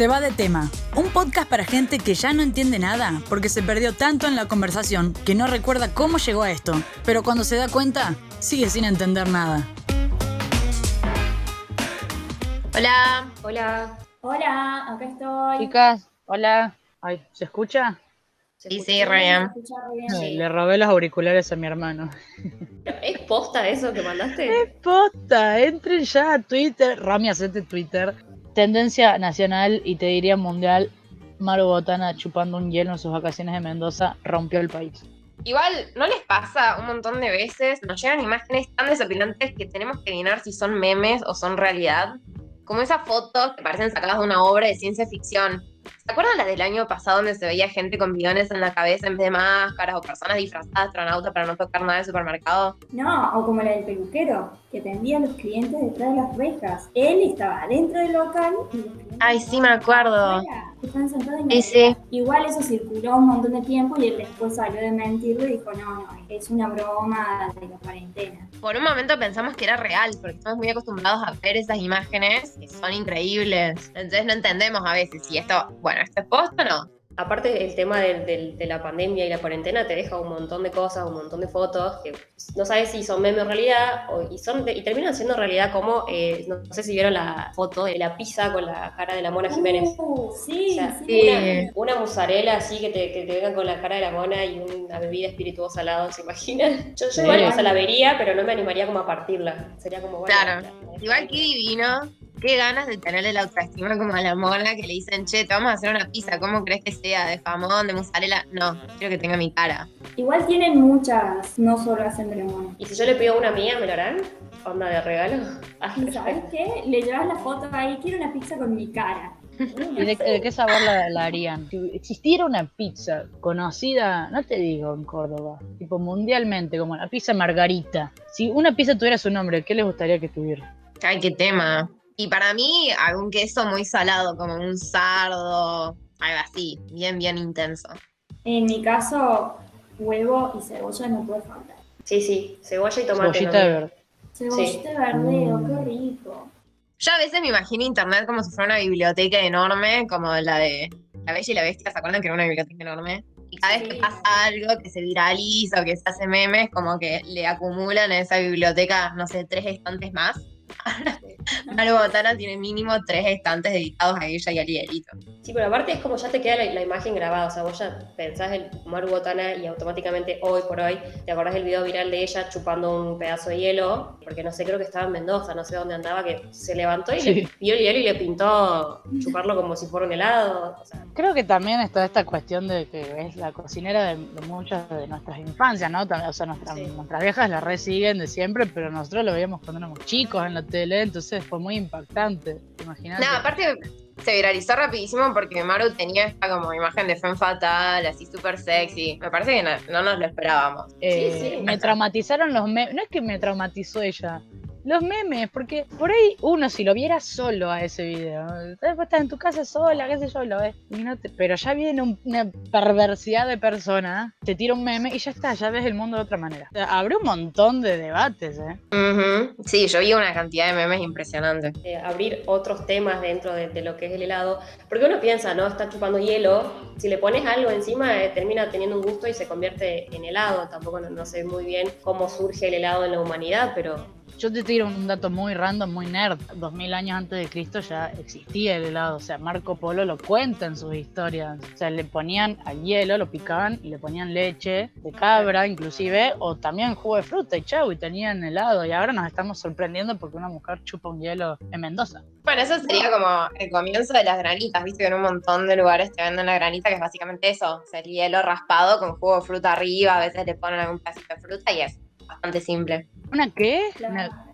Se va de tema. Un podcast para gente que ya no entiende nada porque se perdió tanto en la conversación que no recuerda cómo llegó a esto, pero cuando se da cuenta, sigue sin entender nada. Hola. Hola. Hola, acá estoy. Chicas, hola. Ay, ¿se escucha? Sí, sí, Ryan. Ay, Le robé los auriculares a mi hermano. ¿Es posta eso que mandaste? Es posta, entren ya a Twitter. Rami, hacete Twitter. Tendencia nacional y te diría mundial. Maru Botana chupando un hielo en sus vacaciones de Mendoza rompió el país. Igual, ¿no les pasa un montón de veces? Nos llegan imágenes tan desapilantes que tenemos que adivinar si son memes o son realidad. Como esas fotos que parecen sacadas de una obra de ciencia ficción. ¿Se acuerdan la del año pasado donde se veía gente con bidones en la cabeza en vez de máscaras o personas disfrazadas de astronauta para no tocar nada del supermercado? No, o como la del peluquero, que atendía a los clientes detrás de las rejas. Él estaba dentro del local y los clientes Ay, sí, me acuerdo. Están sentados en sí. Igual eso circuló un montón de tiempo y él después salió de mentirlo y dijo, no, no, es una broma de la cuarentena. Por un momento pensamos que era real, porque estamos muy acostumbrados a ver esas imágenes que son increíbles. Entonces no entendemos a veces si esto, bueno, esto es posta o no. Aparte, el tema del- del- de la pandemia y la cuarentena te deja un montón de cosas, un montón de fotos que no sabes si son meme o realidad o- y, son de- y terminan siendo realidad como, eh, no, sé si vieron la foto de la pizza con la cara de la Mona Jiménez. Uh, sí, O sea, sí. una, una mozzarella así que te, que te vengan con la cara de la mona y una bebida espirituosa al lado, ¿se imaginan? Yo, yo Sí. igual o sea, la vería, pero no me animaría como a partirla. Sería como, bueno, Claro. la- la- Igual que divino, qué ganas de tenerle la autoestima como a la mona que le dicen, che, te vamos a hacer una pizza, ¿cómo crees que sea? ¿De jamón, de mozzarella? No, quiero que tenga mi cara. Igual tienen muchas, no solo hacen de la mona. Y si yo le pido una mía, ¿me lo harán? ¿Onda de regalo? ¿Y sabes qué? Le llevas la foto ahí, quiero una pizza con mi cara. ¿Y de, de qué sabor la, la harían? Si existiera una pizza conocida, no te digo en Córdoba, tipo mundialmente, como la pizza margarita. Si una pizza tuviera su nombre, ¿qué les gustaría que tuviera? Ay, qué tema. Y para mí, algún queso muy salado, como un sardo, algo así, bien, bien intenso. En mi caso, huevo y cebolla no puede faltar. Sí, sí, cebolla y tomate. Cebollita ¿no? de verde. Cebollita de verdeo, qué rico. Yo a veces me imagino internet como si fuera una biblioteca enorme, como la de La Bella y la Bestia, ¿se acuerdan que era una biblioteca enorme? Y cada vez que Sí. pasa algo que se viraliza o que se hace memes, como que le acumulan a esa biblioteca, no sé, tres estantes más. Maru Botana tiene mínimo tres estantes dedicados a ella y a Lielito. Sí, pero aparte es como ya te queda la, la imagen grabada, o sea, vos ya pensás en Maru Botana y automáticamente hoy por hoy te acordás del video viral de ella chupando un pedazo de hielo, porque no sé, creo que estaba en Mendoza, no sé dónde andaba, que se levantó y Sí. le vio el hielo y le pintó chuparlo como si fuera un helado, o sea, Creo que también está esta cuestión de que es la cocinera de, de muchas de nuestras infancias, ¿no? O sea, Sí. nuestras viejas la resiguen de siempre, pero nosotros lo veíamos cuando éramos chicos en la tele, entonces fue muy impactante. Imagínate. No, aparte se viralizó rapidísimo porque Maru tenía esta como imagen de femme fatal, así súper sexy. Me parece que no, no nos lo esperábamos. Eh, Sí, sí. Me traumatizaron los memes. No es que me traumatizó ella. Los memes, porque por ahí uno si lo viera solo a ese video, después estás en tu casa sola, qué sé yo, lo ves. y no te- pero ya viene un- una perversidad de persona, te tira un meme y ya está, ya ves el mundo de otra manera. O sea, un montón de debates, ¿eh? Sí, yo vi una cantidad de memes impresionante. eh, abrir otros temas dentro de, de lo que es el helado, porque uno piensa, ¿no? Está chupando hielo, si le pones algo encima eh, termina teniendo un gusto y se convierte en helado, tampoco no, no sé muy bien cómo surge el helado en la humanidad, pero Yo te tiro un dato muy random, muy nerd. 2000 años antes de Cristo ya existía el helado. O sea, Marco Polo lo cuenta en sus historias. O sea, le ponían al hielo, lo picaban y le ponían leche de cabra, inclusive, o también jugo de fruta y chau, y tenían helado. Y ahora nos estamos sorprendiendo porque una mujer chupa un hielo en Mendoza. Bueno, eso sería como el comienzo de las granitas, viste que en un montón de lugares te venden la granita, que es básicamente eso, o sea, el hielo raspado con jugo de fruta arriba, a veces le ponen algún pedacito de fruta y es bastante simple. ¿Una qué? Claro. Una-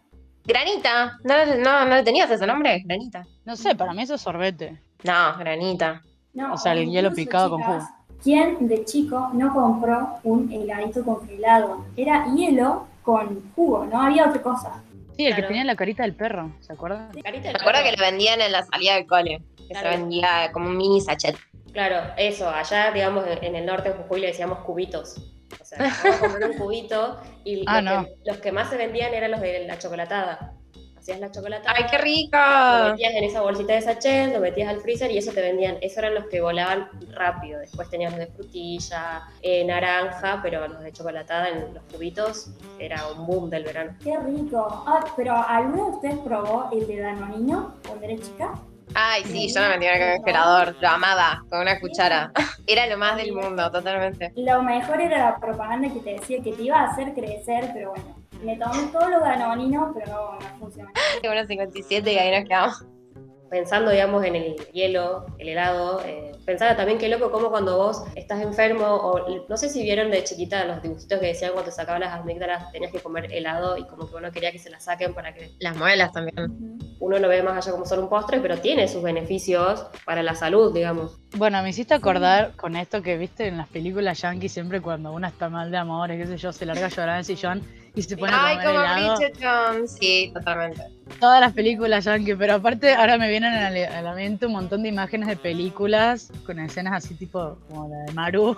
Granita, ¿no, no, no le tenías ese nombre? Granita. no sé, para mí eso es sorbete. No, granita. No, O sea, el hielo picado con chicas, ¿Quién de chico no compró un heladito congelado? Era hielo con jugo, no había otra cosa. Sí, el que tenía la carita del perro, ¿se acuerdan? acuerdo perro. que lo vendían en la salida del cole, que Claro. se vendía como un mini sachet. Claro, eso, allá, digamos, en el norte de Jujuy le decíamos cubitos. O sea, vamos a comer un cubito y Ah, los, no. que, los que más se vendían eran los de la chocolatada. hacías la chocolatada. ¡Ay, qué Lo rica! metías en esa bolsita de sachet, lo metías al freezer y eso te vendían. Esos eran los que volaban rápido. Después tenías los de frutilla, eh, naranja, pero los de chocolatada en los cubitos era un boom del verano. Qué rico. Ah, pero ¿alguno de ustedes probó el de Danonino cuando era chica? Ay, sí, yo me metí en el congelador, lo amaba, con una cuchara. Era lo más del mundo, totalmente. Lo mejor era la propaganda que te decía que te iba a hacer crecer, pero bueno. Me tomé todos los danoninos, pero no, no funcionó. Unos 57 y ahí nos quedamos. Pensando, digamos, en el hielo, el helado, eh, pensaba también qué loco como cuando vos estás enfermo, o no sé si vieron de chiquita los dibujitos que decían cuando te sacaban las amígdalas tenías que comer helado y como que uno quería que se las saquen para que Las muelas también. Uno lo ve más allá como solo un postre, pero tiene sus beneficios para la salud, digamos. Bueno, me hiciste acordar con esto que viste en las películas yankee siempre cuando una está mal de amores, qué sé yo, se larga a llorar en el sillón y se pone a Ay, como helado. Bridgerton. Sí, totalmente. Todas las películas yankee, pero aparte ahora me vienen a la, a la mente un montón de imágenes de películas con escenas así tipo como la de Maru,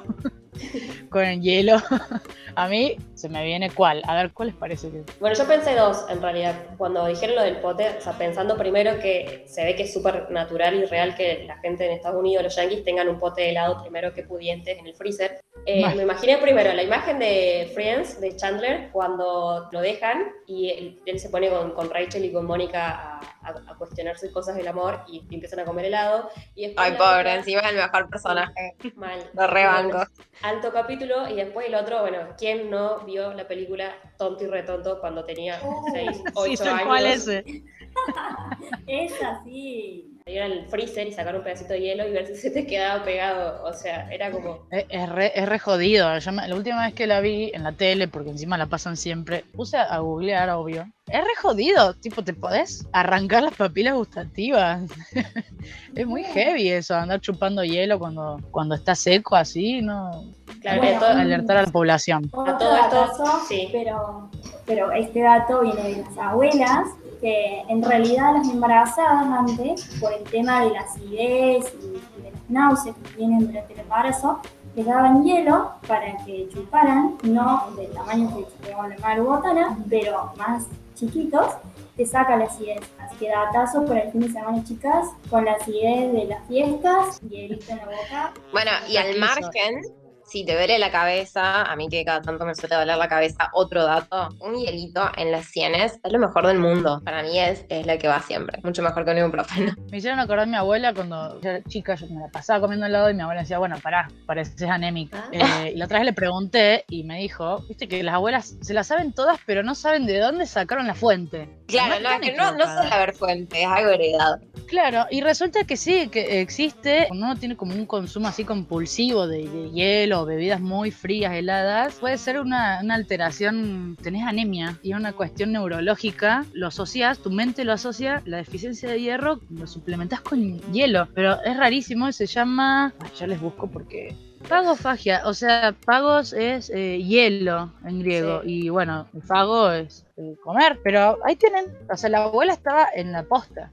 con el hielo. A mí se me viene cuál, a ver, ¿cuál les parece que Bueno, yo pensé dos, en realidad. Cuando dijeron lo del pote, o sea, pensando primero que se ve que es súper natural y real que la gente en Estados Unidos, los yankees, tengan un pote de helado primero que pudientes en el freezer. Eh. Me imaginé primero la imagen de Friends, de Chandler, cuando lo dejan y él, él se pone con, con Rachel y con Mónica a, a- a cuestionarse cosas del amor y empiezan a comer helado. Y Ay, pobre, otra- encima el mejor personaje. Mal. Lo rebanco. Alto capítulo y después el otro, bueno, ¿quién no vio la película Tonto y Retonto cuando tenía 6, 8 Sí, años? cuál es ese. Es así. Ir al freezer y sacar un pedacito de hielo y ver si se te quedaba pegado. O sea, era como. Es, es re, es re jodido. Yo me- la última vez que la vi en la tele, porque encima la pasan siempre, puse a, a googlear, obvio. Es re jodido. Tipo, te podés arrancar las papilas gustativas. es muy heavy eso, andar chupando hielo cuando, cuando está seco así, ¿no? Claro, Bueno, que todo- Alertar a la población. Otro todo esto, sí. pero, pero este dato viene de las abuelas, que en realidad las embarazadas antes, por el tema de la acidez y de las náuseas que tienen durante el embarazo, les daban hielo para que chuparan, no del tamaño que chupaba la marubotana, pero más chiquitos, te saca la acidez. Así que datazo para el fin de semana, chicas, con la acidez de las fiestas, hielito en la boca. Bueno, y al margen, si te duele la cabeza, a mí que cada tanto me suele doler la cabeza, otro dato, un hielito en las sienes es lo mejor del mundo. Para mí es, es la que va siempre, mucho mejor que un ibuprofeno. Me hicieron acordar mi abuela cuando yo era chica, yo me la pasaba comiendo helado y mi abuela decía, bueno, pará, pareces anémica. Ah. Eh, y la otra vez le pregunté y me dijo, viste que las abuelas se las saben todas, pero no saben de dónde sacaron la fuente. Claro, no, es que no, no suele haber fuente, es algo heredado. Claro, y resulta que sí, que existe, cuando uno tiene como un consumo así compulsivo de, de hielo, bebidas muy frías, heladas, puede ser una, una alteración, tenés anemia y es una cuestión neurológica, lo asocias, tu mente lo asocia, la deficiencia de hierro, lo suplementás con hielo, pero es rarísimo, se llama, ay, yo les busco porque... Pagofagia, o sea, pagos es eh, hielo en griego Sí. y bueno, el fago es eh, comer, pero ahí tienen, o sea, la abuela estaba en la posta.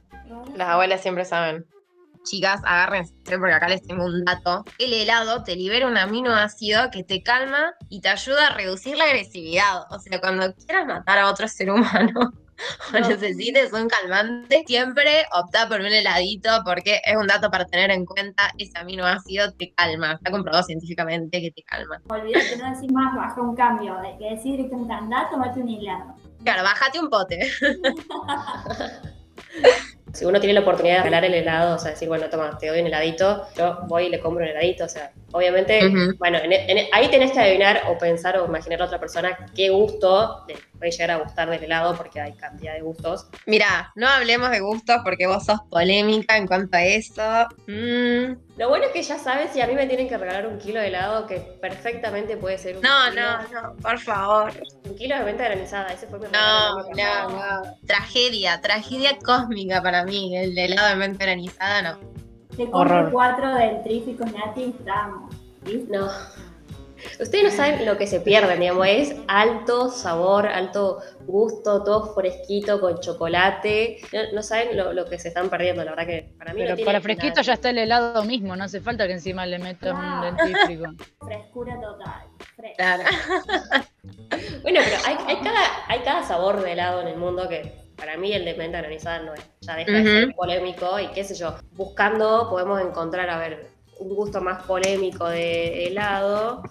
Las abuelas siempre saben. Chicas, agárrense porque acá les tengo un dato. El helado te libera un aminoácido que te calma y te ayuda a reducir la agresividad. O sea, cuando quieras matar a otro ser humano o necesites un calmante, siempre opta por un heladito porque es un dato para tener en cuenta. Ese aminoácido te calma. Está comprobado científicamente que te calma. Olvídate, no decir más, baja un cambio, de que decir directamente anda, tomate un helado. Claro, bájate un pote. Si uno tiene la oportunidad de regalar el helado, o sea, decir, bueno, toma, te doy un heladito, yo voy y le compro un heladito, o sea, obviamente, bueno, en- en- ahí tenés que adivinar o pensar o imaginar a otra persona qué gusto le puede llegar a gustar del helado, porque hay cantidad de gustos. Mira, no hablemos de gustos porque vos sos polémica en cuanto a eso. Mm, Lo bueno es que ya sabes si a mí me tienen que regalar un kilo de helado, que perfectamente puede ser un no, kilo. no, no, por favor. Un kilo de menta granizada, ese fue mi No, no, no. Tragedia, tragedia cósmica para mí. El helado de mente granizada, no. Te compro Horror. cuatro del trífico Nati y estamos. No. Ustedes no saben lo que se pierden, digamos, es alto sabor, alto gusto, todo fresquito con chocolate. No, no saben lo, lo que se están perdiendo, la verdad que para mí no Pero tiene para fresquito nada. ya está el helado mismo, no hace falta que encima le metas un Ah. dentífrico. Frescura total. Fresca. Claro. Bueno, pero hay, hay cada, hay cada sabor de helado en el mundo que para mí el de menta granizada no es, ya deja de ser polémico y qué sé yo, buscando podemos encontrar, a ver, un gusto más polémico de helado.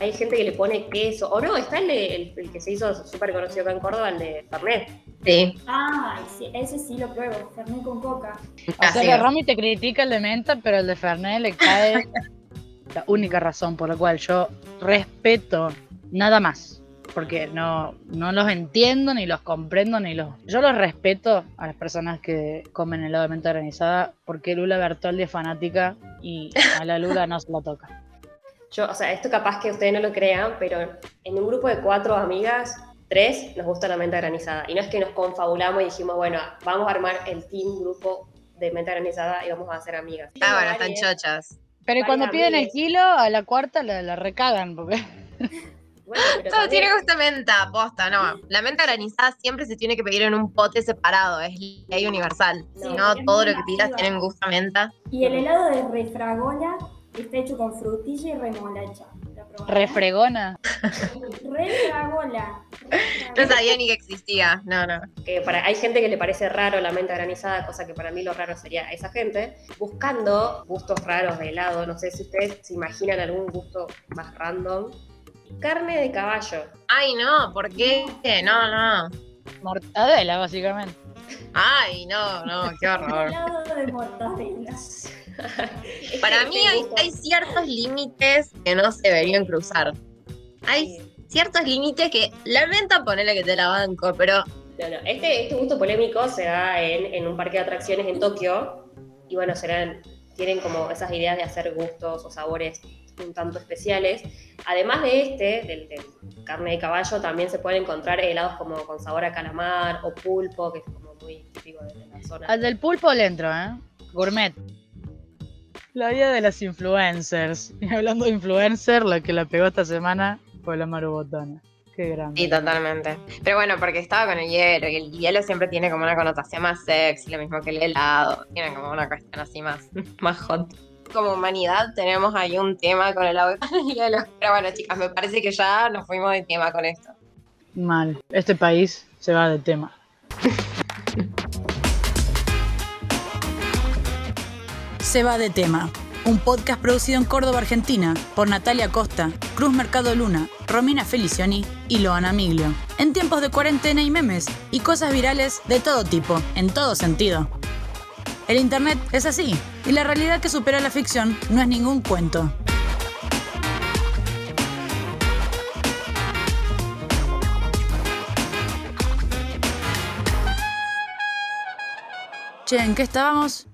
Hay gente que le pone queso, o no, está el, de, el, que se hizo súper conocido acá en Córdoba, el de Fernet. Sí. Ah, sí, ese sí lo pruebo, Fernet con coca. O sea que Romy te critica el de menta, pero el de Fernet le cae la única razón por la cual yo respeto nada más. Porque no, no los entiendo, ni los comprendo, ni los... Yo los respeto a las personas que comen helado de menta granizada, porque Lula Bertoldi es fanática y a la Lula no se la toca. Yo, o sea, esto capaz que ustedes no lo crean, pero en un grupo de cuatro amigas, tres nos gusta la menta granizada. Y no es que nos confabulamos y dijimos, bueno, vamos a armar el team grupo de menta granizada y vamos a ser amigas. Ah, bueno, están chochas. Pero cuando piden el kilo, a la cuarta la, la recagan, porque... Todo tiene que gusto menta, posta, no. La menta granizada siempre se tiene que pedir en un pote separado, es ley universal. si no, todo lo que pidas tiene gusto menta. Y el helado de refragola está hecho con frutilla y remolacha. Refregona. Refragola. No sabía ni que existía. No, no. Que para, hay gente que le parece raro la menta granizada, cosa que para mí lo raro sería esa gente, buscando gustos raros de helado. No sé si ustedes se imaginan algún gusto más random carne de caballo. Ay, no, ¿por qué? No, no. Mortadela, básicamente. Ay, no, no, qué horror. de mortadela. Para mí hay, ciertos límites que no se deberían cruzar. Hay ciertos límites que lamento ponerle que te la banco, pero... No, no, este, este gusto polémico se da en, en un parque de atracciones en Tokio y bueno, serán, tienen como esas ideas de hacer gustos o sabores un tanto especiales. Además de este, del, del, carne de caballo, también se pueden encontrar helados como con sabor a calamar o pulpo, que es como muy típico de la zona. Al del pulpo le entro, ¿eh? Gourmet. La vida de las influencers. Y hablando de influencer, la que la pegó esta semana fue la Marubotana. Qué grande. Sí, totalmente. Pero bueno, porque estaba con el hielo y el hielo siempre tiene como una connotación más sexy, lo mismo que el helado. Tiene como una cuestión así más, más hot como humanidad tenemos ahí un tema con el agua y hielo. Pero bueno, chicas, me parece que ya nos fuimos de tema con esto. Mal. Este país se va de tema. Se va de tema. Un podcast producido en Córdoba, Argentina, por Natalia Costa, Cruz Mercado Luna, Romina Felicioni y Loana Miglio. En tiempos de cuarentena y memes y cosas virales de todo tipo, en todo sentido. El Internet es así, y la realidad que supera la ficción no es ningún cuento. Che, ¿en qué estábamos?